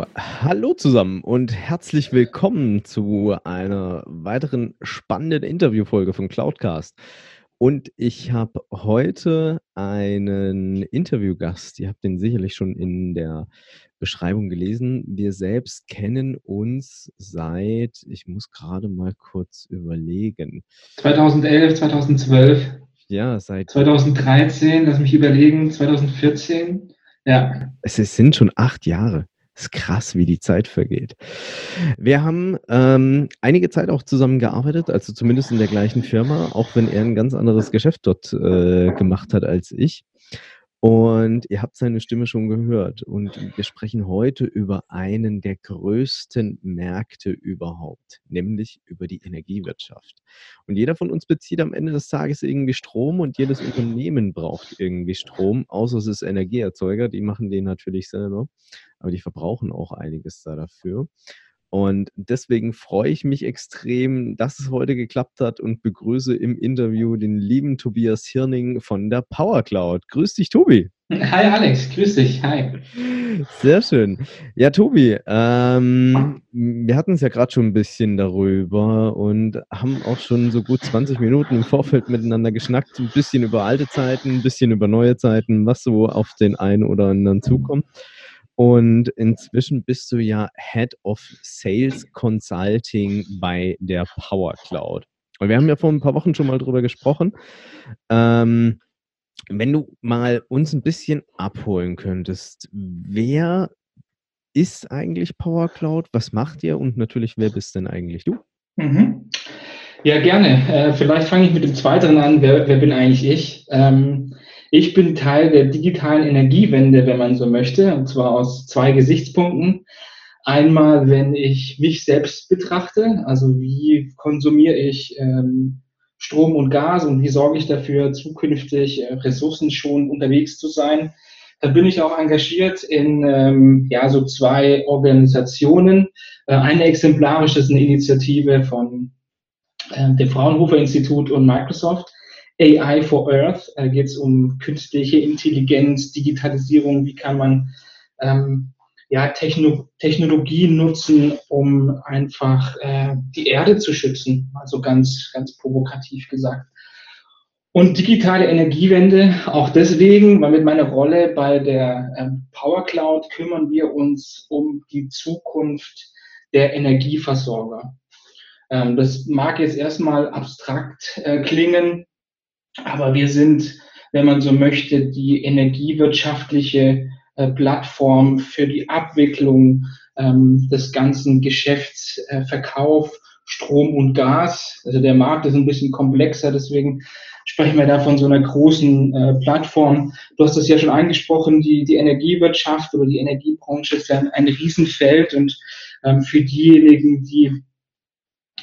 So, hallo zusammen und herzlich willkommen zu einer weiteren spannenden Interviewfolge von Cloudcast. Und ich habe heute einen Interviewgast. Ihr habt den sicherlich schon in der Beschreibung gelesen. Wir selbst kennen uns seit, ich muss gerade mal kurz überlegen. 2011, 2012. Ja, seit 2013, lass mich überlegen, 2014. Ja. Es sind schon acht Jahre ist krass, wie die Zeit vergeht. Wir haben ähm, einige Zeit auch zusammen gearbeitet, also zumindest in der gleichen Firma, auch wenn er ein ganz anderes Geschäft dort äh, gemacht hat als ich. Und ihr habt seine Stimme schon gehört. Und wir sprechen heute über einen der größten Märkte überhaupt, nämlich über die Energiewirtschaft. Und jeder von uns bezieht am Ende des Tages irgendwie Strom und jedes Unternehmen braucht irgendwie Strom, außer es ist Energieerzeuger, die machen den natürlich selber, aber die verbrauchen auch einiges da dafür. Und deswegen freue ich mich extrem, dass es heute geklappt hat und begrüße im Interview den lieben Tobias Hirning von der Power Cloud. Grüß dich, Tobi. Hi Alex, grüß dich. Hi. Sehr schön. Ja, Tobi, ähm, wir hatten es ja gerade schon ein bisschen darüber und haben auch schon so gut 20 Minuten im Vorfeld miteinander geschnackt. Ein bisschen über alte Zeiten, ein bisschen über neue Zeiten, was so auf den einen oder anderen zukommt. Und inzwischen bist du ja Head of Sales Consulting bei der Power Cloud. Und wir haben ja vor ein paar Wochen schon mal drüber gesprochen. Ähm, wenn du mal uns ein bisschen abholen könntest, wer ist eigentlich Power Cloud? Was macht ihr? Und natürlich, wer bist denn eigentlich du? Mhm. Ja, gerne. Äh, vielleicht fange ich mit dem zweiten an. Wer, wer bin eigentlich ich? Ähm, ich bin Teil der digitalen Energiewende, wenn man so möchte, und zwar aus zwei Gesichtspunkten. Einmal, wenn ich mich selbst betrachte, also wie konsumiere ich ähm, Strom und Gas und wie sorge ich dafür, zukünftig äh, ressourcenschonend unterwegs zu sein. Da bin ich auch engagiert in ähm, ja, so zwei Organisationen. Äh, eine exemplarisch ist eine Initiative von äh, dem Fraunhofer Institut und Microsoft AI for Earth. Äh, geht es um künstliche Intelligenz, Digitalisierung, wie kann man ähm, ja, Techno Technologie nutzen, um einfach äh, die Erde zu schützen, also ganz, ganz provokativ gesagt. Und digitale Energiewende. Auch deswegen, weil mit meiner Rolle bei der äh, Power Cloud kümmern wir uns um die Zukunft der Energieversorger. Ähm, das mag jetzt erstmal abstrakt äh, klingen, aber wir sind, wenn man so möchte, die energiewirtschaftliche äh, Plattform für die Abwicklung ähm, des ganzen Geschäfts, äh, Strom und Gas. Also der Markt ist ein bisschen komplexer, deswegen sprechen wir da von so einer großen äh, Plattform. Du hast das ja schon angesprochen, die, die Energiewirtschaft oder die Energiebranche ist ja ein, ein Riesenfeld und ähm, für diejenigen, die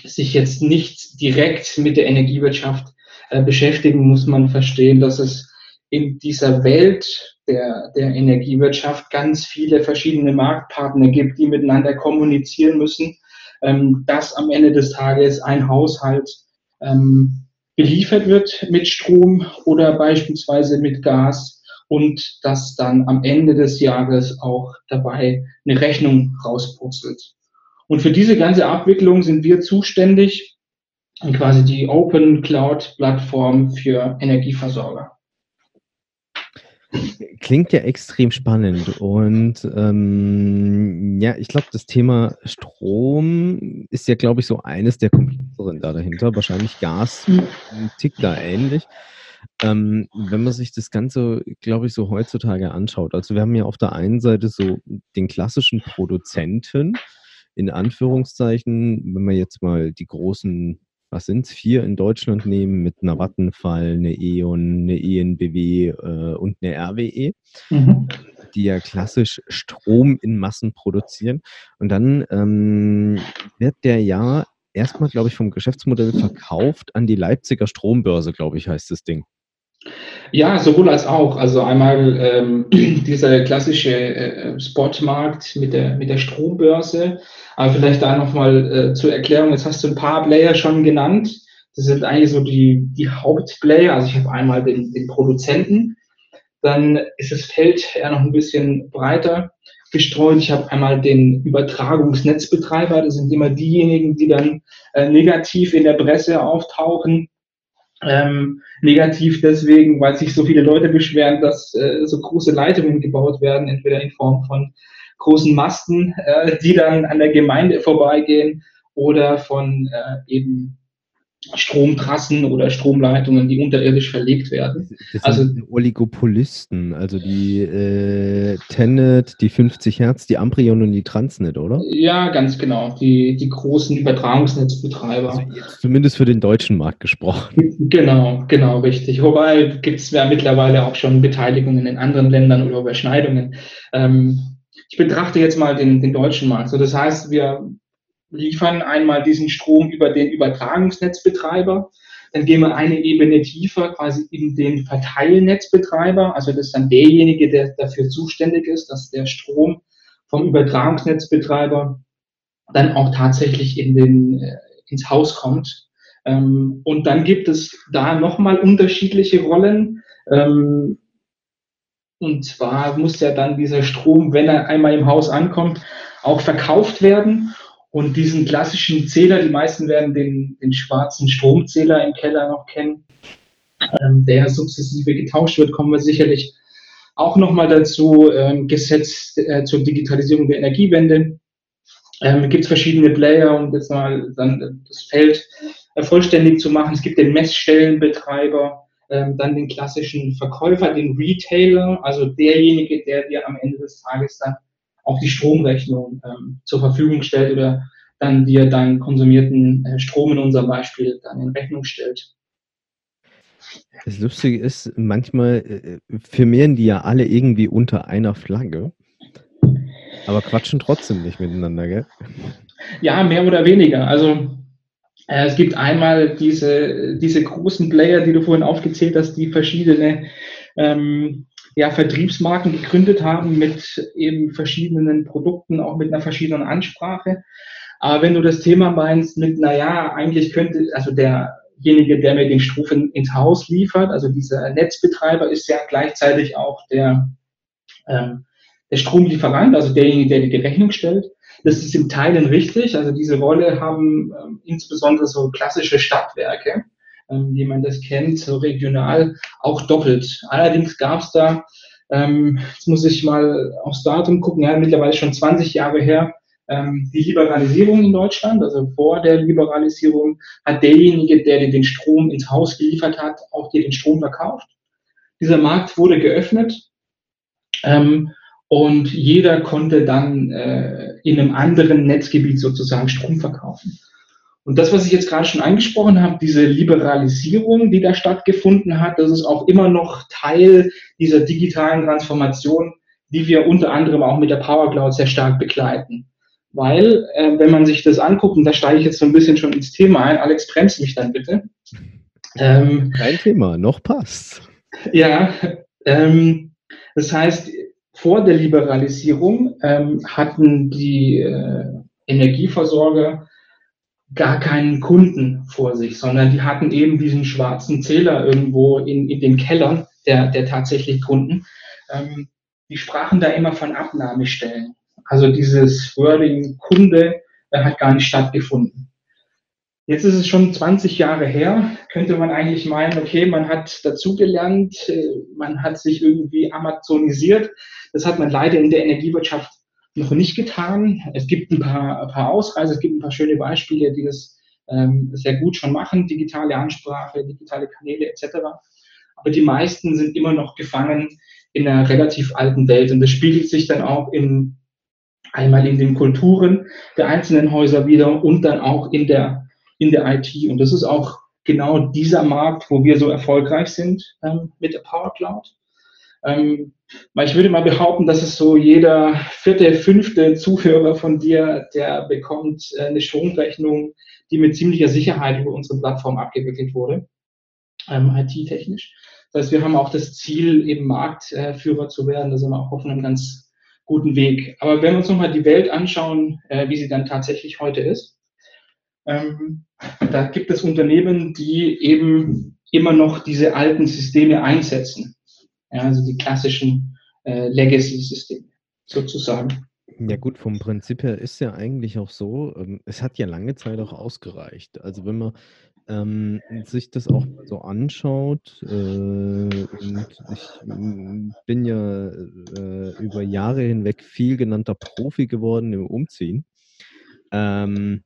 sich jetzt nicht direkt mit der Energiewirtschaft äh, beschäftigen, muss man verstehen, dass es in dieser Welt der, der Energiewirtschaft ganz viele verschiedene Marktpartner gibt, die miteinander kommunizieren müssen, ähm, dass am Ende des Tages ein Haushalt ähm, beliefert wird mit Strom oder beispielsweise mit Gas und dass dann am Ende des Jahres auch dabei eine Rechnung rauspurzelt. Und für diese ganze Abwicklung sind wir zuständig quasi die Open Cloud Plattform für Energieversorger. Klingt ja extrem spannend und ähm, ja, ich glaube, das Thema Strom ist ja, glaube ich, so eines der komplexeren da dahinter. Wahrscheinlich Gas tickt da ähnlich. Ähm, wenn man sich das Ganze, glaube ich, so heutzutage anschaut, also wir haben ja auf der einen Seite so den klassischen Produzenten, in Anführungszeichen, wenn man jetzt mal die großen was sind es, vier in Deutschland nehmen mit einer Vattenfall, eine E.ON, eine ENBW äh, und eine RWE, mhm. die ja klassisch Strom in Massen produzieren. Und dann ähm, wird der ja erstmal, glaube ich, vom Geschäftsmodell verkauft an die Leipziger Strombörse, glaube ich, heißt das Ding. Ja, sowohl als auch. Also einmal ähm, dieser klassische äh, Spotmarkt mit der, mit der Strombörse. Aber vielleicht da nochmal äh, zur Erklärung. Jetzt hast du ein paar Player schon genannt. Das sind eigentlich so die, die Hauptplayer. Also ich habe einmal den, den Produzenten. Dann ist das Feld eher noch ein bisschen breiter gestreut. Ich habe einmal den Übertragungsnetzbetreiber. Das sind immer diejenigen, die dann äh, negativ in der Presse auftauchen ähm, negativ deswegen, weil sich so viele Leute beschweren, dass äh, so große Leitungen gebaut werden, entweder in Form von großen Masten, äh, die dann an der Gemeinde vorbeigehen oder von äh, eben Stromtrassen oder Stromleitungen, die unterirdisch verlegt werden. Das also Oligopolisten, also die äh, Tenet, die 50 Hertz, die Amprion und die Transnet, oder? Ja, ganz genau. Die, die großen Übertragungsnetzbetreiber. Also zumindest für den deutschen Markt gesprochen. Genau, genau, richtig. Wobei gibt es ja mittlerweile auch schon Beteiligungen in anderen Ländern oder Überschneidungen. Ähm, ich betrachte jetzt mal den, den deutschen Markt. So, das heißt, wir liefern einmal diesen Strom über den Übertragungsnetzbetreiber. Dann gehen wir eine Ebene tiefer, quasi in den Verteilnetzbetreiber. Also das ist dann derjenige, der dafür zuständig ist, dass der Strom vom Übertragungsnetzbetreiber dann auch tatsächlich in den, äh, ins Haus kommt. Ähm, und dann gibt es da nochmal unterschiedliche Rollen. Ähm, und zwar muss ja dann dieser Strom, wenn er einmal im Haus ankommt, auch verkauft werden. Und diesen klassischen Zähler, die meisten werden den, den schwarzen Stromzähler im Keller noch kennen, ähm, der sukzessive getauscht wird, kommen wir sicherlich auch nochmal dazu. Ähm, Gesetz äh, zur Digitalisierung der Energiewende. Ähm, gibt es verschiedene Player, um jetzt mal dann das Feld äh, vollständig zu machen. Es gibt den Messstellenbetreiber, ähm, dann den klassischen Verkäufer, den Retailer, also derjenige, der dir am Ende des Tages dann auch die Stromrechnung ähm, zur Verfügung stellt oder dann dir deinen konsumierten äh, Strom in unserem Beispiel dann in Rechnung stellt. Das Lustige ist, manchmal äh, firmieren die ja alle irgendwie unter einer Flagge, aber quatschen trotzdem nicht miteinander, gell? Ja, mehr oder weniger. Also äh, es gibt einmal diese, diese großen Player, die du vorhin aufgezählt hast, die verschiedene ähm, ja, Vertriebsmarken gegründet haben mit eben verschiedenen Produkten, auch mit einer verschiedenen Ansprache. Aber wenn du das Thema meinst mit, naja, eigentlich könnte, also derjenige, der mir den Strom ins Haus liefert, also dieser Netzbetreiber ist ja gleichzeitig auch der, ähm, der Stromlieferant, also derjenige, der die Rechnung stellt. Das ist in Teilen richtig. Also diese Rolle haben ähm, insbesondere so klassische Stadtwerke ähm, wie man das kennt, so regional auch doppelt. Allerdings gab es da, ähm, jetzt muss ich mal aufs Datum gucken, ja, mittlerweile schon 20 Jahre her, ähm, die Liberalisierung in Deutschland. Also vor der Liberalisierung hat derjenige, der dir den Strom ins Haus geliefert hat, auch dir den Strom verkauft. Dieser Markt wurde geöffnet. Ähm, und jeder konnte dann äh, in einem anderen Netzgebiet sozusagen Strom verkaufen. Und das, was ich jetzt gerade schon angesprochen habe, diese Liberalisierung, die da stattgefunden hat, das ist auch immer noch Teil dieser digitalen Transformation, die wir unter anderem auch mit der Power Cloud sehr stark begleiten. Weil, äh, wenn man sich das anguckt, und da steige ich jetzt so ein bisschen schon ins Thema ein, Alex, bremst mich dann bitte. Ähm, Kein Thema, noch passt. Ja, ähm, das heißt, vor der Liberalisierung ähm, hatten die äh, Energieversorger gar keinen Kunden vor sich, sondern die hatten eben diesen schwarzen Zähler irgendwo in, in den Kellern der, der tatsächlich Kunden. Ähm, die sprachen da immer von Abnahmestellen. Also dieses Wording Kunde äh, hat gar nicht stattgefunden. Jetzt ist es schon 20 Jahre her, könnte man eigentlich meinen, okay, man hat dazugelernt, äh, man hat sich irgendwie amazonisiert. Das hat man leider in der Energiewirtschaft noch nicht getan. Es gibt ein paar, ein paar Ausreißer, es gibt ein paar schöne Beispiele, die das ähm, sehr gut schon machen, digitale Ansprache, digitale Kanäle etc. Aber die meisten sind immer noch gefangen in einer relativ alten Welt und das spiegelt sich dann auch in, einmal in den Kulturen der einzelnen Häuser wieder und dann auch in der in der IT. Und das ist auch genau dieser Markt, wo wir so erfolgreich sind ähm, mit der Power Cloud. Ähm, weil ich würde mal behaupten, dass es so jeder vierte, fünfte Zuhörer von dir, der bekommt äh, eine Stromrechnung, die mit ziemlicher Sicherheit über unsere Plattform abgewickelt wurde, ähm, IT-technisch. Das heißt, wir haben auch das Ziel, eben Marktführer zu werden. Da sind wir auch auf einem ganz guten Weg. Aber wenn wir uns nochmal die Welt anschauen, äh, wie sie dann tatsächlich heute ist, ähm, da gibt es Unternehmen, die eben immer noch diese alten Systeme einsetzen. Ja, also die klassischen äh, Legacy-Systeme sozusagen. Ja gut, vom Prinzip her ist ja eigentlich auch so, ähm, es hat ja lange Zeit auch ausgereicht. Also wenn man ähm, sich das auch so anschaut, äh, und ich mm, bin ja äh, über Jahre hinweg viel genannter Profi geworden im Umziehen. Ähm,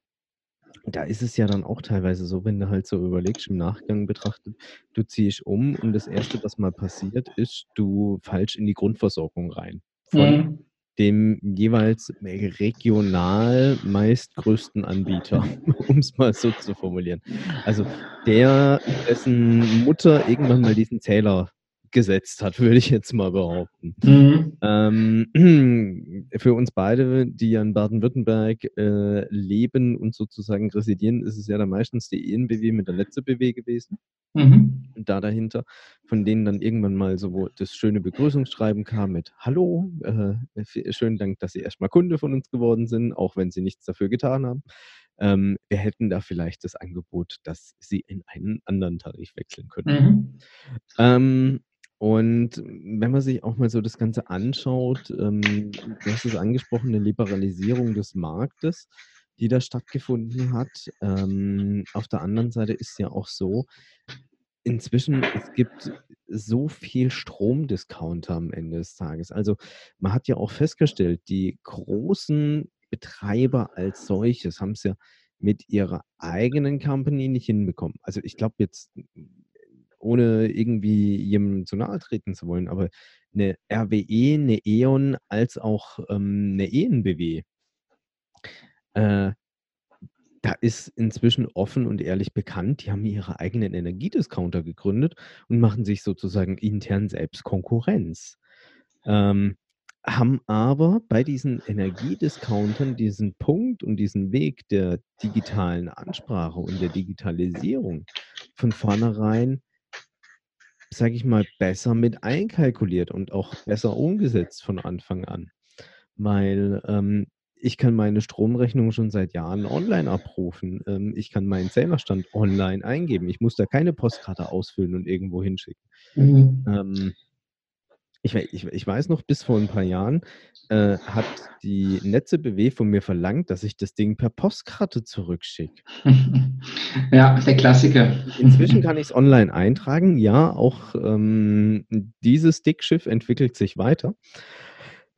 da ist es ja dann auch teilweise so, wenn du halt so überlegst, im Nachgang betrachtet, du ziehst um und das Erste, was mal passiert, ist, du falsch in die Grundversorgung rein. Von Mhm. dem jeweils regional meistgrößten Anbieter, um es mal so zu formulieren. Also der, dessen Mutter irgendwann mal diesen Zähler gesetzt hat, würde ich jetzt mal behaupten. Mhm. Ähm, für uns beide, die ja in Baden-Württemberg äh, leben und sozusagen residieren, ist es ja dann meistens die ENBW mit der letzte BW gewesen. Mhm. Und da dahinter, von denen dann irgendwann mal so das schöne Begrüßungsschreiben kam mit Hallo, äh, schönen Dank, dass Sie erstmal Kunde von uns geworden sind, auch wenn Sie nichts dafür getan haben. Ähm, wir hätten da vielleicht das Angebot, dass Sie in einen anderen Tarif wechseln können. Mhm. Ähm, und wenn man sich auch mal so das Ganze anschaut, ähm, du hast es angesprochen, eine Liberalisierung des Marktes, die da stattgefunden hat. Ähm, auf der anderen Seite ist ja auch so, inzwischen, es gibt so viel Stromdiscounter am Ende des Tages. Also man hat ja auch festgestellt, die großen Betreiber als solches haben es ja mit ihrer eigenen Company nicht hinbekommen. Also ich glaube jetzt ohne irgendwie jemandem zu nahe treten zu wollen, aber eine RWE, eine E.ON als auch ähm, eine ENBW, äh, da ist inzwischen offen und ehrlich bekannt, die haben ihre eigenen Energiediscounter gegründet und machen sich sozusagen intern selbst Konkurrenz. Ähm, haben aber bei diesen Energiediscountern diesen Punkt und diesen Weg der digitalen Ansprache und der Digitalisierung von vornherein sage ich mal, besser mit einkalkuliert und auch besser umgesetzt von Anfang an. Weil ähm, ich kann meine Stromrechnung schon seit Jahren online abrufen. Ähm, ich kann meinen Zählerstand online eingeben. Ich muss da keine Postkarte ausfüllen und irgendwo hinschicken. Mhm. Ähm, ich, ich, ich, weiß noch, bis vor ein paar Jahren äh, hat die Netze BW von mir verlangt, dass ich das Ding per Postkarte zurückschicke. Ja, der Klassiker. Inzwischen kann ich es online eintragen. Ja, auch ähm, dieses Stickschiff entwickelt sich weiter.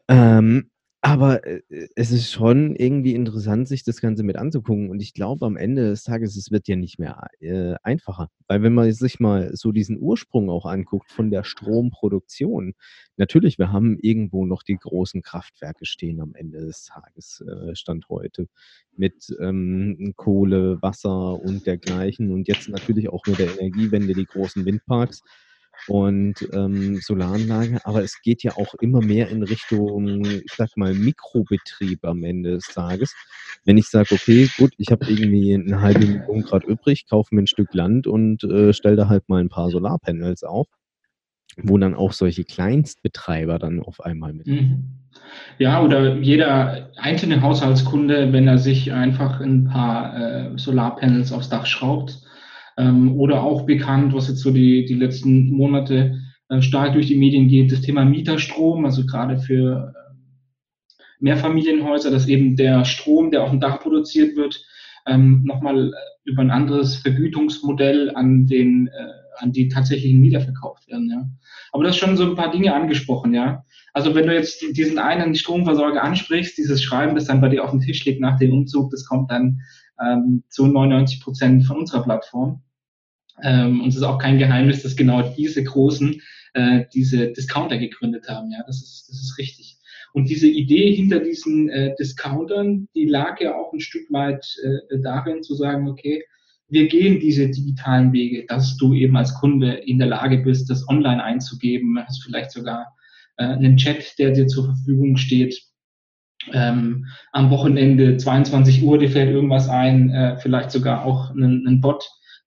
Ähm, aber äh, es ist schon irgendwie interessant, sich das Ganze mit anzugucken. Und ich glaube, am Ende des Tages, es wird ja nicht mehr äh, einfacher. Weil wenn man sich mal so diesen Ursprung auch anguckt von der Stromproduktion, natürlich, wir haben irgendwo noch die großen Kraftwerke stehen am Ende des Tages, äh, Stand heute, mit ähm, Kohle, Wasser und dergleichen. Und jetzt natürlich auch mit der Energiewende die großen Windparks und ähm, Solaranlage, aber es geht ja auch immer mehr in Richtung, ich sag mal, Mikrobetrieb am Ende des Tages. Wenn ich sage, okay, gut, ich habe irgendwie eine halbe Million Grad übrig, kaufe mir ein Stück Land und äh, stelle da halt mal ein paar Solarpanels auf, wo dann auch solche Kleinstbetreiber dann auf einmal mit. Mhm. Ja, oder jeder einzelne Haushaltskunde, wenn er sich einfach ein paar äh, Solarpanels aufs Dach schraubt, ähm, oder auch bekannt, was jetzt so die, die letzten Monate äh, stark durch die Medien geht, das Thema Mieterstrom, also gerade für äh, Mehrfamilienhäuser, dass eben der Strom, der auf dem Dach produziert wird, ähm, nochmal äh, über ein anderes Vergütungsmodell an den äh, an die tatsächlichen Mieter verkauft werden. Ja. Aber das schon so ein paar Dinge angesprochen, ja. Also wenn du jetzt diesen einen Stromversorger ansprichst, dieses Schreiben, das dann bei dir auf dem Tisch liegt nach dem Umzug, das kommt dann ähm, zu 99 Prozent von unserer Plattform. Ähm, und es ist auch kein Geheimnis, dass genau diese Großen äh, diese Discounter gegründet haben. Ja, das ist, das ist richtig. Und diese Idee hinter diesen äh, Discountern, die lag ja auch ein Stück weit äh, darin zu sagen, okay, wir gehen diese digitalen Wege, dass du eben als Kunde in der Lage bist, das online einzugeben, hast vielleicht sogar äh, einen Chat, der dir zur Verfügung steht. Ähm, am Wochenende 22 Uhr, dir fällt irgendwas ein, äh, vielleicht sogar auch einen, einen Bot,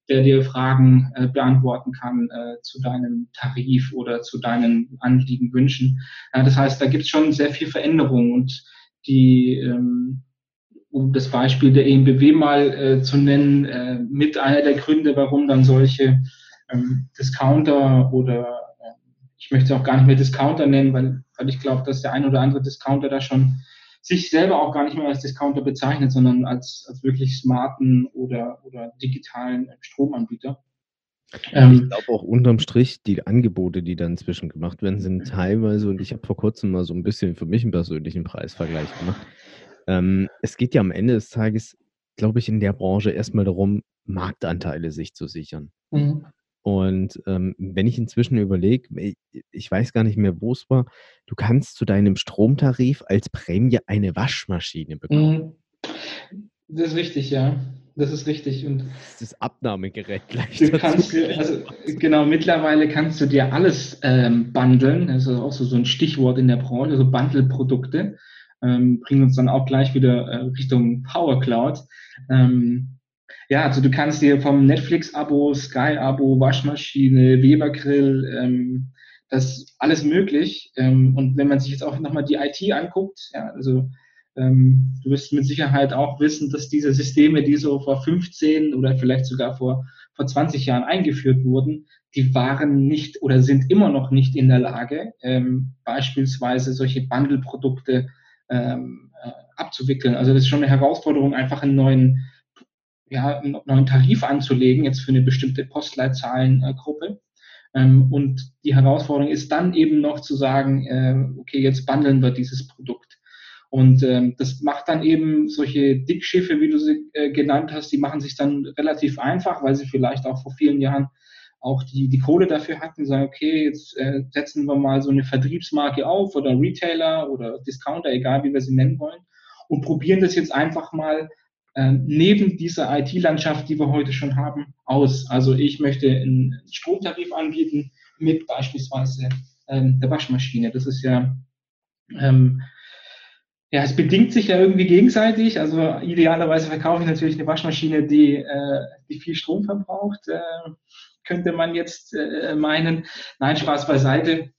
der dir Fragen äh, beantworten kann äh, zu deinem Tarif oder zu deinen Anliegen, Wünschen. Ja, das heißt, da gibt es schon sehr viel Veränderung und die, ähm, um das Beispiel der EMBW mal äh, zu nennen, äh, mit einer der Gründe, warum dann solche ähm, Discounter oder äh, ich möchte auch gar nicht mehr Discounter nennen, weil, weil ich glaube, dass der ein oder andere Discounter da schon sich selber auch gar nicht mehr als Discounter bezeichnet, sondern als, als wirklich smarten oder, oder digitalen Stromanbieter. Ähm, ich glaube auch unterm Strich, die Angebote, die dann inzwischen gemacht werden, sind teilweise, und ich habe vor kurzem mal so ein bisschen für mich einen persönlichen Preisvergleich gemacht. Ähm, es geht ja am Ende des Tages, glaube ich, in der Branche erstmal darum, Marktanteile sich zu sichern. Mhm. Und ähm, wenn ich inzwischen überlege, ich weiß gar nicht mehr, wo es war, du kannst zu deinem Stromtarif als Prämie eine Waschmaschine bekommen. Mhm. Das ist richtig, ja. Das ist richtig. Und das ist Abnahmegerät gleich. Du kannst, also, genau, mittlerweile kannst du dir alles ähm, bundeln. Das ist auch so, so ein Stichwort in der Branche, so Bundle-Produkte. Ähm, bringen uns dann auch gleich wieder äh, Richtung Power Cloud. Ähm, ja, also du kannst dir vom Netflix-Abo, Sky-Abo, Waschmaschine, Weber-Grill, ähm, das alles möglich. Ähm, und wenn man sich jetzt auch nochmal die IT anguckt, ja, also ähm, du wirst mit Sicherheit auch wissen, dass diese Systeme, die so vor 15 oder vielleicht sogar vor, vor 20 Jahren eingeführt wurden, die waren nicht oder sind immer noch nicht in der Lage, ähm, beispielsweise solche Bundle-Produkte ähm, äh, abzuwickeln. Also das ist schon eine Herausforderung, einfach einen neuen ja, einen neuen Tarif anzulegen, jetzt für eine bestimmte Postleitzahlengruppe. Ähm, und die Herausforderung ist dann eben noch zu sagen, äh, okay, jetzt bundeln wir dieses Produkt. Und ähm, das macht dann eben solche Dickschiffe, wie du sie äh, genannt hast, die machen sich dann relativ einfach, weil sie vielleicht auch vor vielen Jahren auch die, die Kohle dafür hatten, sagen, okay, jetzt äh, setzen wir mal so eine Vertriebsmarke auf oder Retailer oder Discounter, egal wie wir sie nennen wollen, und probieren das jetzt einfach mal neben dieser IT-Landschaft, die wir heute schon haben, aus. Also ich möchte einen Stromtarif anbieten mit beispielsweise ähm, der Waschmaschine. Das ist ja, ähm, ja, es bedingt sich ja irgendwie gegenseitig. Also idealerweise verkaufe ich natürlich eine Waschmaschine, die, äh, die viel Strom verbraucht, äh, könnte man jetzt äh, meinen. Nein, Spaß beiseite.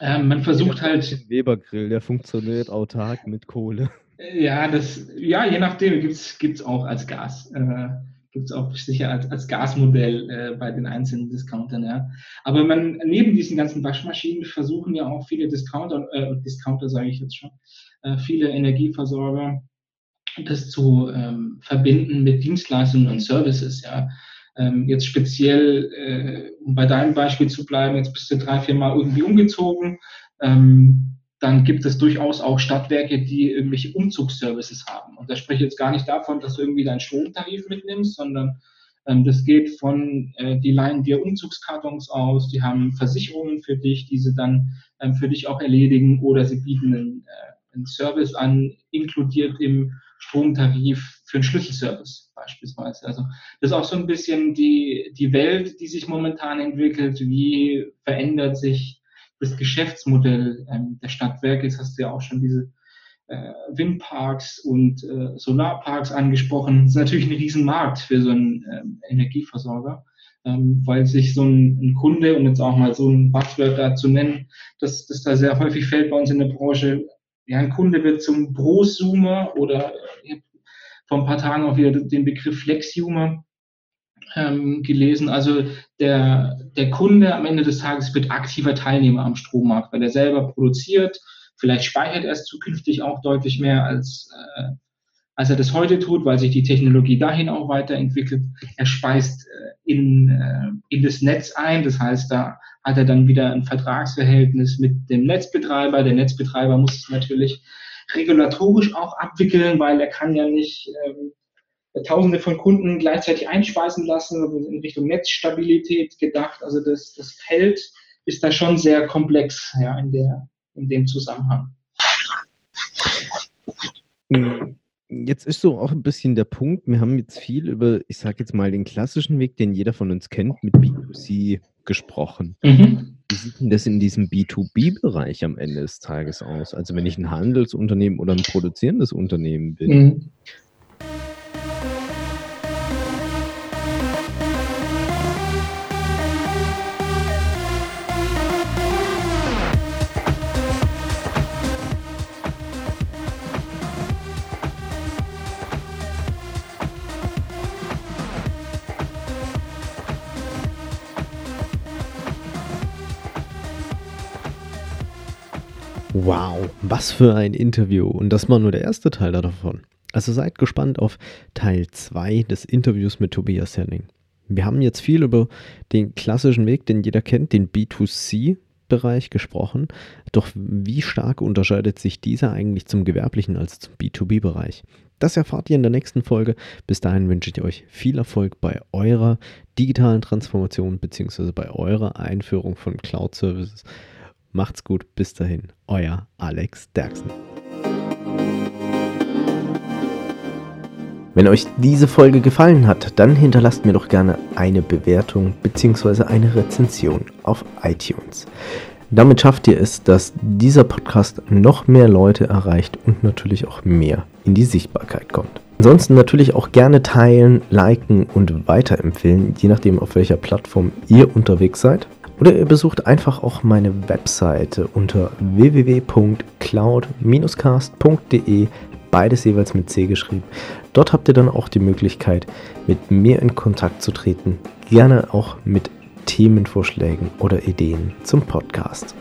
Ähm, man versucht halt. Webergrill, der funktioniert autark mit Kohle. Ja, das, ja, je nachdem gibt es auch als Gas. Äh, gibt es auch sicher als, als Gasmodell äh, bei den einzelnen Discountern, ja. Aber man, neben diesen ganzen Waschmaschinen versuchen ja auch viele Discounter, äh, Discounter sage ich jetzt schon, äh, viele Energieversorger das zu ähm, verbinden mit Dienstleistungen und Services, ja. Ähm, jetzt speziell, äh, um bei deinem Beispiel zu bleiben, jetzt bist du drei, vier Mal irgendwie umgezogen. Ähm, dann gibt es durchaus auch Stadtwerke, die irgendwelche Umzugsservices haben. Und da spreche ich jetzt gar nicht davon, dass du irgendwie deinen Stromtarif mitnimmst, sondern ähm, das geht von, äh, die leihen dir Umzugskartons aus, die haben Versicherungen für dich, die sie dann ähm, für dich auch erledigen oder sie bieten einen, äh, einen Service an, inkludiert im Stromtarif für einen Schlüsselservice beispielsweise. Also das ist auch so ein bisschen die, die Welt, die sich momentan entwickelt. Wie verändert sich das Geschäftsmodell ähm, der Stadtwerke. Jetzt hast du ja auch schon diese äh, Windparks und äh, Solarparks angesprochen. Das ist natürlich ein Riesenmarkt für so einen ähm, Energieversorger, ähm, weil sich so ein, ein, Kunde, und jetzt auch mal so ein Buzzword da zu nennen, dass das da sehr häufig fällt bei uns in der Branche, ja, ein Kunde wird zum Prosumer oder äh, vor ein paar Tagen auch wieder den Begriff Flexiumer ähm, gelesen. Also der, der Kunde am Ende des Tages wird aktiver Teilnehmer am Strommarkt, weil er selber produziert. Vielleicht speichert er es zukünftig auch deutlich mehr als, äh, als er das heute tut, weil sich die Technologie dahin auch weiterentwickelt. Er speist äh, in, äh, in das Netz ein. Das heißt, da hat er dann wieder ein Vertragsverhältnis mit dem Netzbetreiber. Der Netzbetreiber muss es natürlich regulatorisch auch abwickeln, weil er kann ja nicht ähm, Tausende von Kunden gleichzeitig einspeisen lassen, in Richtung Netzstabilität gedacht. Also das, das Feld ist da schon sehr komplex ja, in, der, in dem Zusammenhang. Hm. jetzt ist so auch ein bisschen der Punkt, wir haben jetzt viel über, ich sage jetzt mal, den klassischen Weg, den jeder von uns kennt, mit B2C gesprochen. Mhm. Wie sieht denn das in diesem B2B-Bereich am Ende des Tages aus? Also wenn ich ein Handelsunternehmen oder ein produzierendes Unternehmen bin, mhm. Was für ein Interview. Und das war nur der erste Teil davon. Also seid gespannt auf Teil 2 des Interviews mit Tobias Henning. Wir haben jetzt viel über den klassischen Weg, den jeder kennt, den B2C-Bereich gesprochen. Doch wie stark unterscheidet sich dieser eigentlich zum gewerblichen als zum B2B-Bereich? Das erfahrt ihr in der nächsten Folge. Bis dahin wünsche ich euch viel Erfolg bei eurer digitalen Transformation bzw. bei eurer Einführung von Cloud Services. Macht's gut, bis dahin, euer Alex Derksen. Wenn euch diese Folge gefallen hat, dann hinterlasst mir doch gerne eine Bewertung bzw. eine Rezension auf iTunes. Damit schafft ihr es, dass dieser Podcast noch mehr Leute erreicht und natürlich auch mehr in die Sichtbarkeit kommt. Ansonsten natürlich auch gerne teilen, liken und weiterempfehlen, je nachdem auf welcher Plattform ihr unterwegs seid. Oder ihr besucht einfach auch meine Webseite unter www.cloud-cast.de, beides jeweils mit C geschrieben. Dort habt ihr dann auch die Möglichkeit, mit mir in Kontakt zu treten, gerne auch mit Themenvorschlägen oder Ideen zum Podcast.